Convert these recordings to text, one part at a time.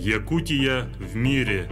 Якутия в мире.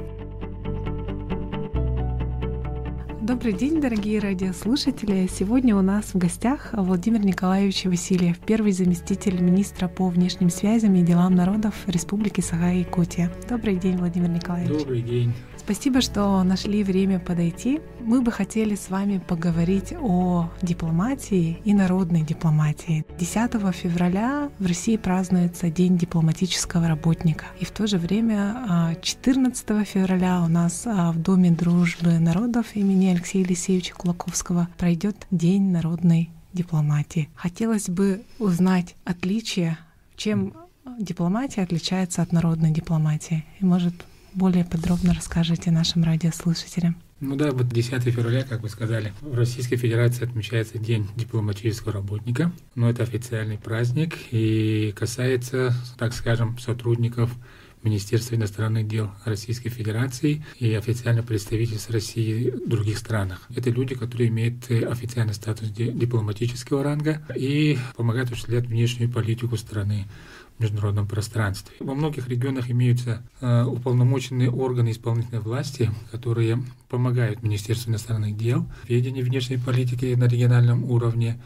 Добрый день, дорогие радиослушатели! Сегодня у нас в гостях Владимир Николаевич Васильев, первый заместитель министра по внешним связям и делам народов Республики Саха-Якутия. Добрый день, Владимир Николаевич. Добрый день. Спасибо, что нашли время подойти. Мы бы хотели с вами поговорить о дипломатии и народной дипломатии. 10 февраля в России празднуется День дипломатического работника. И в то же время 14 а, февраля у нас а, в Доме дружбы народов имени Алексея Елисеевича Кулаковского пройдет День народной дипломатии. Хотелось бы узнать отличия, чем дипломатия отличается от народной дипломатии. И, может, более подробно расскажете нашим радиослушателям? Ну да, вот 10 февраля, как вы сказали, в Российской Федерации отмечается День дипломатического работника. Но это официальный праздник и касается, так скажем, сотрудников Министерства иностранных дел Российской Федерации и официальных представительств России в других странах. Это люди, которые имеют официальный статус дипломатического ранга и помогают осуществлять внешнюю политику страны международном пространстве. Во многих регионах имеются э, уполномоченные органы исполнительной власти, которые помогают Министерству иностранных дел в ведении внешней политики на региональном уровне,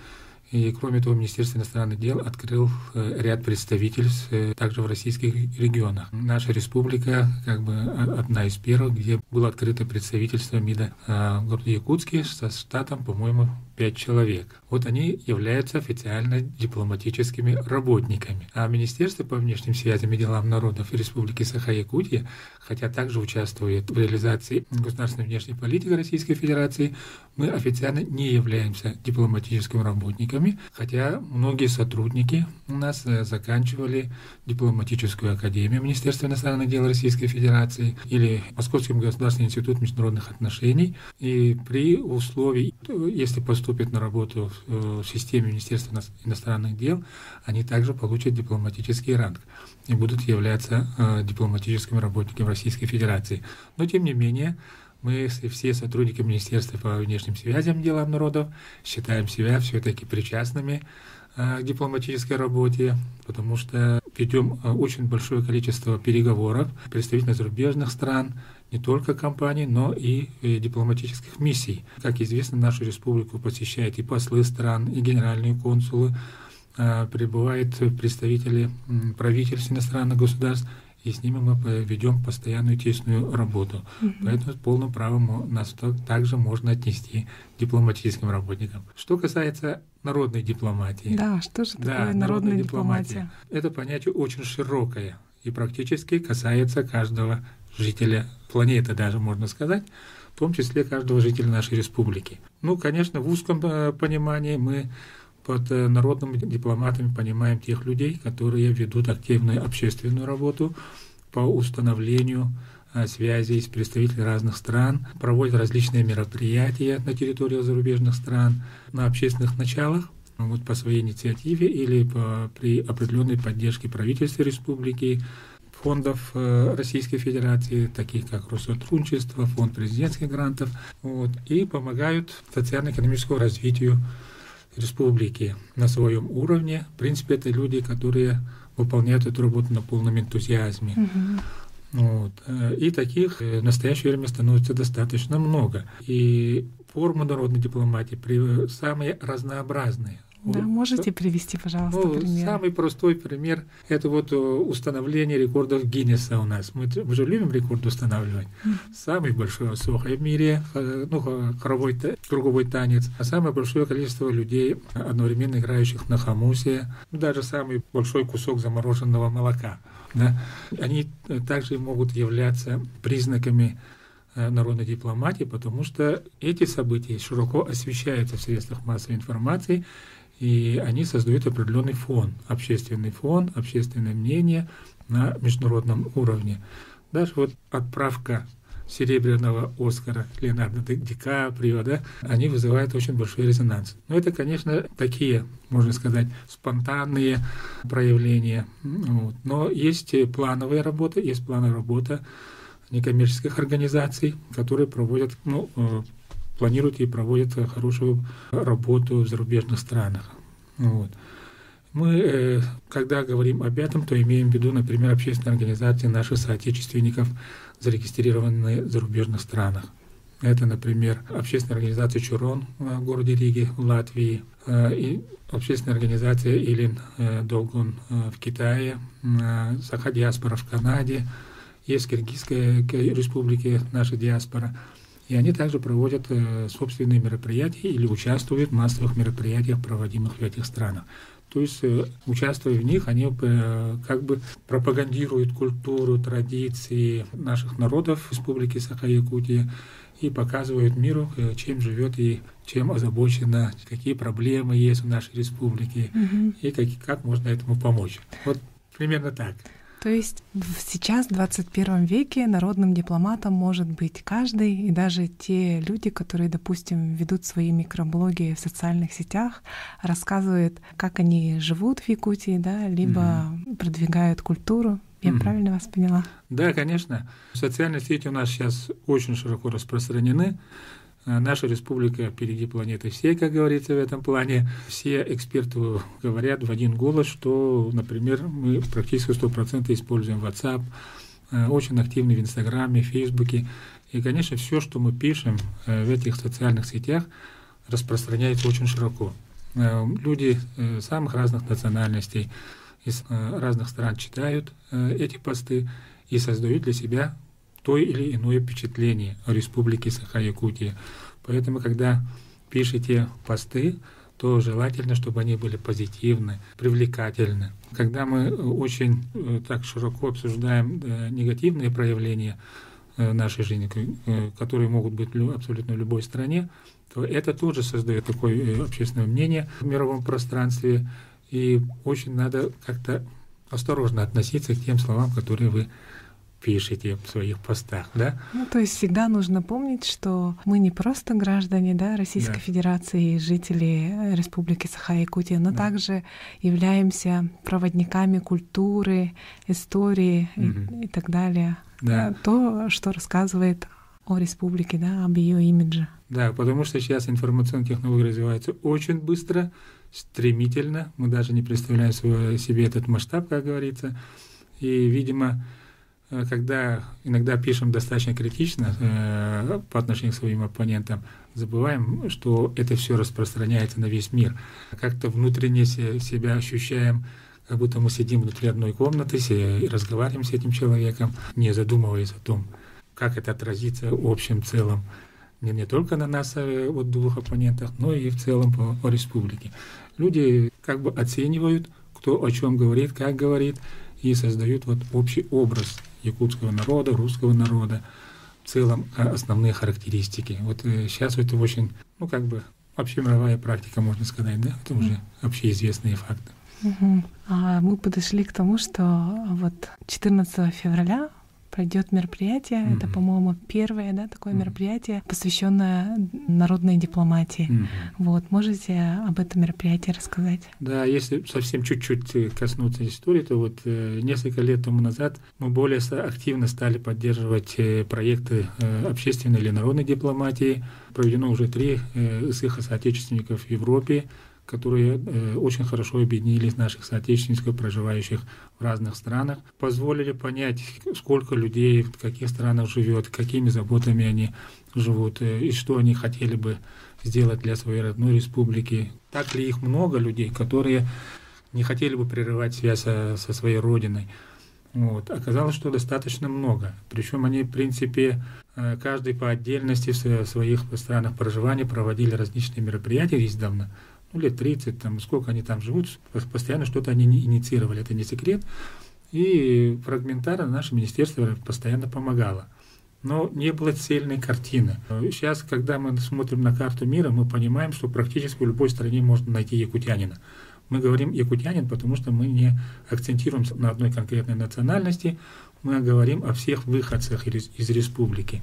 и, кроме того, Министерство иностранных дел открыл э, ряд представительств э, также в российских регионах. Наша республика как бы одна из первых, где было открыто представительство МИДа в городе Якутске со штатом, по-моему, пять человек. Вот они являются официально дипломатическими работниками. А Министерство по внешним связям и делам народов Республики Саха-Якутия, хотя также участвует в реализации государственной внешней политики Российской Федерации, мы официально не являемся дипломатическими работниками, хотя многие сотрудники у нас э, заканчивали дипломатическую академию Министерства иностранных дел Российской Федерации или Московский государственный институт международных отношений. И при условии, если поступить поступят на работу э, в системе Министерства иностранных дел, они также получат дипломатический ранг и будут являться э, дипломатическими работниками Российской Федерации. Но тем не менее, мы все сотрудники Министерства по внешним связям делам народов считаем себя все-таки причастными э, к дипломатической работе, потому что ведем очень большое количество переговоров представителей зарубежных стран, не только компаний, но и э, дипломатических миссий. Как известно, нашу республику посещают и послы стран, и генеральные консулы, прибывают представители правительств иностранных государств, и с ними мы ведем постоянную тесную работу. Угу. Поэтому с полным правом нас также можно отнести к дипломатическим работникам. Что касается народной дипломатии. Да, что же такое да, народная дипломатия? дипломатия? Это понятие очень широкое и практически касается каждого жителя планеты даже, можно сказать, в том числе каждого жителя нашей республики. Ну, конечно, в узком э, понимании мы под э, народными дипломатами понимаем тех людей, которые ведут активную общественную работу по установлению э, связей с представителями разных стран, проводят различные мероприятия на территории зарубежных стран на общественных началах, вот по своей инициативе или по, при определенной поддержке правительства республики, фондов э, Российской Федерации, таких как Россотрудничество, фонд президентских грантов, вот, и помогают социально-экономическому развитию республики на своем уровне. В принципе, это люди, которые выполняют эту работу на полном энтузиазме. Вот. Э, и таких в настоящее время становится достаточно много. И формы народной дипломатии самые разнообразные. Да, можете привести, пожалуйста, ну, пример? Самый простой пример – это вот э, установление рекордов Гиннесса у нас. Мы, мы же любим рекорд устанавливать. Mm. Самый большой сохой в мире, э, ну, хоровой, круговой танец, а самое большое количество людей, одновременно играющих на хамусе, даже самый большой кусок замороженного молока. Да? Они э, также могут являться признаками народной дипломатии, потому что эти события широко освещаются в средствах массовой информации, и они создают определенный фон, общественный фон, общественное мнение на международном уровне. Даже вот отправка серебряного Оскара Леонардо Ди Каприо, да, они вызывают очень большой резонанс. Но это, конечно, такие, можно сказать, спонтанные проявления. Вот. Но есть плановая работа, есть плановая работа некоммерческих организаций, которые проводят ну, э, планируют и проводят хорошую работу в зарубежных странах. Вот. Мы, когда говорим об этом, то имеем в виду, например, общественные организации наших соотечественников, зарегистрированные в зарубежных странах. Это, например, общественная организация «Чурон» в городе Риге, в Латвии, и общественная организация «Илин Долгун» в Китае, Саха диаспора в Канаде, есть Киргизская республика, наша диаспора. И они также проводят собственные мероприятия или участвуют в массовых мероприятиях, проводимых в этих странах. То есть, э, участвуя в них, они э, как бы пропагандируют культуру, традиции наших народов Республики Саха-Якутия и показывают миру, э, чем живет и чем озабочена, какие проблемы есть в нашей республике угу. и как, как можно этому помочь. Вот примерно так. То есть сейчас, в 21 веке, народным дипломатом может быть каждый, и даже те люди, которые, допустим, ведут свои микроблоги в социальных сетях, рассказывают, как они живут в Якутии, да, либо угу. продвигают культуру. Я угу. правильно вас поняла? Да, конечно. Социальные сети у нас сейчас очень широко распространены. Э, наша республика впереди планеты всей, как говорится в этом плане. Все эксперты говорят в один голос, что, например, мы практически 100% используем WhatsApp, э, очень активны в Инстаграме, Фейсбуке. И, конечно, все, что мы пишем э, в этих социальных сетях, распространяется очень широко. Люди самых разных национальностей из разных стран читают эти посты и создают для себя то или иное впечатление о Республике Саха-Якутия. Поэтому, когда пишете посты, то желательно, чтобы они были позитивны, привлекательны. Когда мы очень э, так широко обсуждаем э, негативные проявления э, нашей жизни, которые могут быть абсолютно любой стране, то это тоже создает такое общественное мнение в мировом пространстве, и очень надо как-то осторожно относиться к тем словам, которые вы пишете в своих постах, да? Ну, то есть всегда нужно помнить, что мы не просто граждане да, Российской да. Федерации, жители Республики Саха-Якутия, но да. также являемся проводниками культуры, истории угу. и, и так далее. Да. То, что рассказывает о республике, да, об ее имидже. Да, потому что сейчас информационные технологии развиваются очень быстро, стремительно. Мы даже не представляем себе этот масштаб, как говорится. И, видимо, Э, когда иногда пишем достаточно критично э, по отношению к своим оппонентам, забываем, что это все распространяется на весь мир. Как-то внутренне себя ощущаем, как будто мы сидим внутри одной комнаты и разговариваем с этим человеком, не задумываясь о том, как это отразится в общем целом не, не только на нас, э, вот двух оппонентах, но и в целом по, по республике. Люди как бы оценивают, кто о чем говорит, как говорит, и создают вот общий образ якутского народа, русского народа, в целом а, основные характеристики. Вот сейчас э, это очень, ну как бы общемировая практика, можно сказать, да, это уже общеизвестные факты. Угу. А мы подошли к тому, что вот 14 февраля пройдет мероприятие. Mm-hmm. Это, по-моему, первое, да, такое mm-hmm. мероприятие, посвященное народной дипломатии. Mm-hmm. Вот, можете об этом мероприятии рассказать? Да, если совсем чуть-чуть э, коснуться истории, то вот э, несколько лет тому назад мы более активно стали поддерживать э, проекты э, общественной или народной дипломатии. Проведено уже три э, с их соотечественников в Европе которые э, очень хорошо объединили наших соотечественников, проживающих в разных странах, позволили понять, сколько людей в каких странах живет, какими заботами они живут, э, и что они хотели бы сделать для своей родной республики. Так ли их много людей, которые не хотели бы прерывать связь со, со своей родиной. Вот. Оказалось, что достаточно много. Причем они, в принципе, э, каждый по отдельности в своих странах проживания проводили различные мероприятия издавна ну, лет 30, там, сколько они там живут, постоянно что-то они инициировали, это не секрет. И фрагментарно наше министерство постоянно помогало. Но не было цельной картины. Сейчас, когда мы смотрим на карту мира, мы понимаем, что практически в любой стране можно найти якутянина. Мы говорим якутянин, потому что мы не акцентируем на одной конкретной национальности, мы говорим о всех выходцах из, из республики.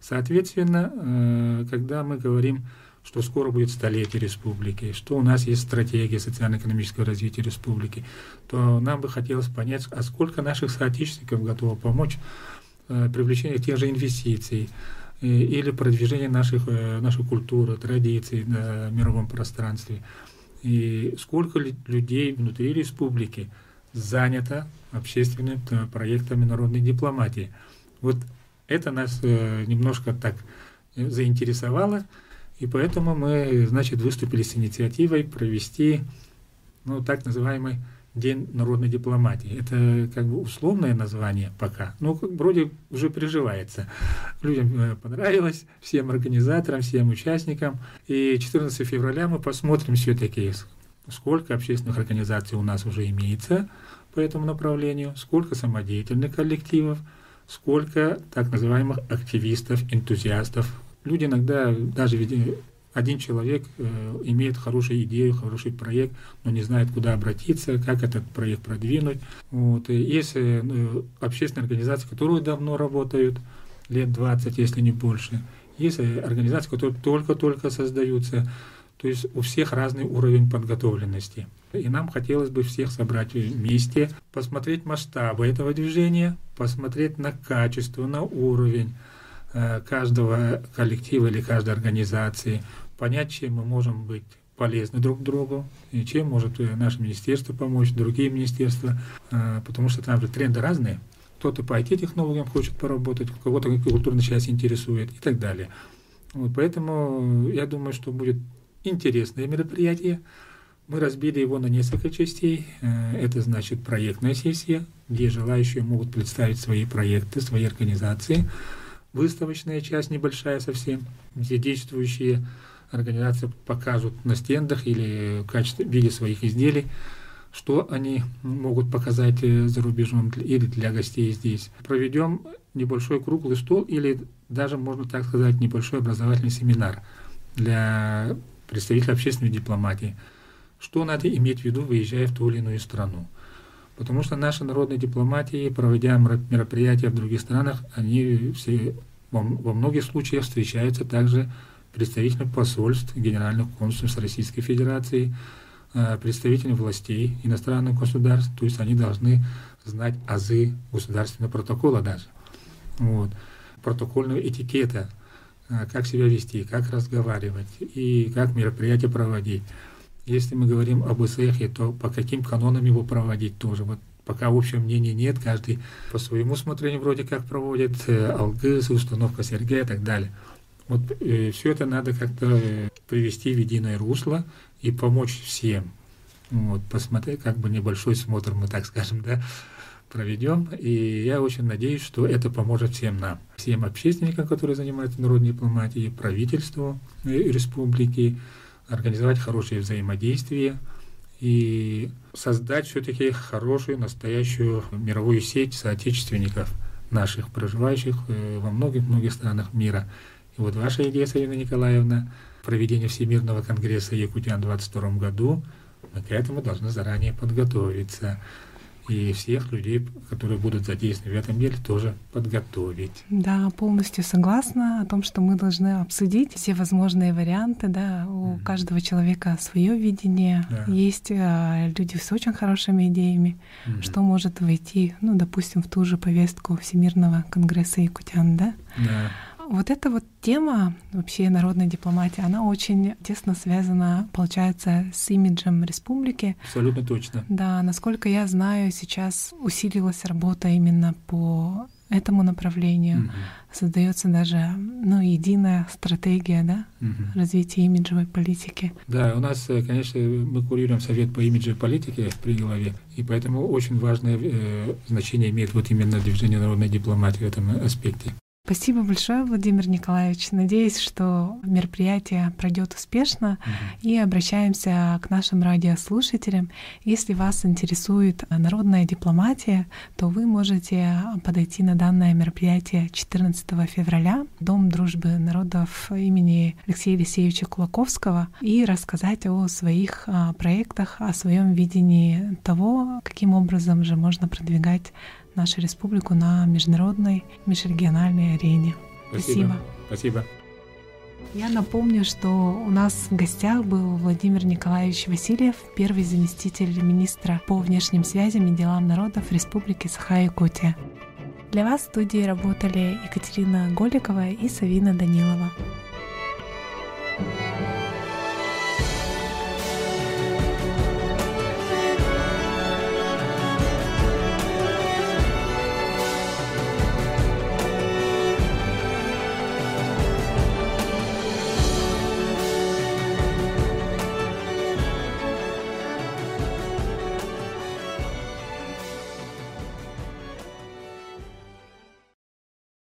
Соответственно, э, когда мы говорим что скоро будет столетие республики, что у нас есть стратегия социально-экономического развития республики, то нам бы хотелось понять, а сколько наших соотечественников готово помочь э, привлечению тех же инвестиций э, или продвижению наших, э, нашей культуры, традиций на мировом пространстве. и сколько людей внутри республики занято общественными э, проектами народной дипломатии. Вот это нас э, немножко так заинтересовало, и поэтому мы, значит, выступили с инициативой провести, ну, так называемый День народной дипломатии. Это как бы условное название пока, но вроде уже приживается. Людям э, понравилось, всем организаторам, всем участникам. И 14 февраля мы посмотрим все-таки, сколько общественных организаций у нас уже имеется по этому направлению, сколько самодеятельных коллективов, сколько так называемых активистов, энтузиастов. Люди иногда даже один человек э, имеет хорошую идею, хороший проект, но не знает, куда обратиться, как этот проект продвинуть. Вот. И есть э, общественные организации, которые давно работают, лет 20, если не больше. Есть э, организации, которые только-только создаются. То есть у всех разный уровень подготовленности. И нам хотелось бы всех собрать вместе, посмотреть масштабы этого движения, посмотреть на качество, на уровень э, каждого коллектива или каждой организации, понять, чем мы можем быть полезны друг другу, и чем может э, наше министерство помочь, другие министерства, э, потому что там же тренды разные. Кто-то по IT-технологиям хочет поработать, кого-то культурная часть интересует и так далее. Вот, поэтому я думаю, что будет интересное мероприятие. Мы разбили его на несколько частей. Э, это значит проектная сессия, где желающие могут представить свои проекты, свои организации. Выставочная часть небольшая совсем, где действующие организации покажут на стендах или в виде своих изделий, что они могут показать э, за рубежом или для гостей здесь. Проведем небольшой круглый стол или даже, можно так сказать, небольшой образовательный семинар для представителей общественной дипломатии. Что надо иметь в виду, выезжая в ту или иную страну? Потому что наши народные дипломатии, проводя мероприятия в других странах, они все во, во многих случаях встречаются также представителями посольств, генеральных консульств Российской Федерации, э, представителями властей иностранных государств, то есть они должны знать азы государственного протокола даже. Вот. Протокольного этикета, э, как себя вести, как разговаривать и как мероприятия проводить. Если мы говорим об ИСЭХе, то по каким канонам его проводить тоже. Вот пока общего мнения нет, каждый по своему смотрению вроде как проводит, э, установка Сергея и так далее. Вот э, все это надо как-то э, привести в единое русло и помочь всем. Вот, посмотреть, как бы небольшой смотр мы, так скажем, да, проведем. И я очень надеюсь, что это поможет всем нам, всем общественникам, которые занимаются народной дипломатией, правительству э, республики, организовать хорошее взаимодействие и создать все-таки хорошую, настоящую мировую сеть соотечественников наших, проживающих э, во многих-многих странах мира. И вот ваша идея, Савина Николаевна, проведение Всемирного конгресса Якутян в 2022 году, мы к этому должны заранее подготовиться. И всех людей, которые будут задействованы в этом деле, тоже подготовить. Да, полностью согласна о том, что мы должны обсудить все возможные варианты. Да, у mm-hmm. каждого человека свое видение. Да. Есть а, люди с очень хорошими идеями, mm-hmm. что может войти, ну, допустим, в ту же повестку Всемирного конгресса Якутян, да? Да вот эта вот тема вообще народной дипломатии, она очень тесно связана, получается, с имиджем республики. Абсолютно точно. Да, насколько я знаю, сейчас усилилась работа именно по этому направлению. Угу. Создается даже ну, единая стратегия да, угу. развития имиджевой политики. Да, у нас, э, конечно, мы курируем совет по имиджевой политике при главе, и поэтому очень важное э, значение имеет вот именно движение народной дипломатии в этом аспекте. Спасибо большое, Владимир Николаевич. Надеюсь, что мероприятие пройдет успешно. Угу. И обращаемся к нашим радиослушателям. Если вас интересует народная дипломатия, то вы можете подойти на данное мероприятие 14 февраля Дом дружбы народов имени Алексея Алексеевича Кулаковского и рассказать о своих а, проектах, о своем видении того, каким образом же можно продвигать нашу республику на международной, межрегиональной арене. Спасибо. Спасибо. Я напомню, что у нас в гостях был Владимир Николаевич Васильев, первый заместитель министра по внешним связям и делам народов Республики Саха-Якутия. Для вас в студии работали Екатерина Голикова и Савина Данилова.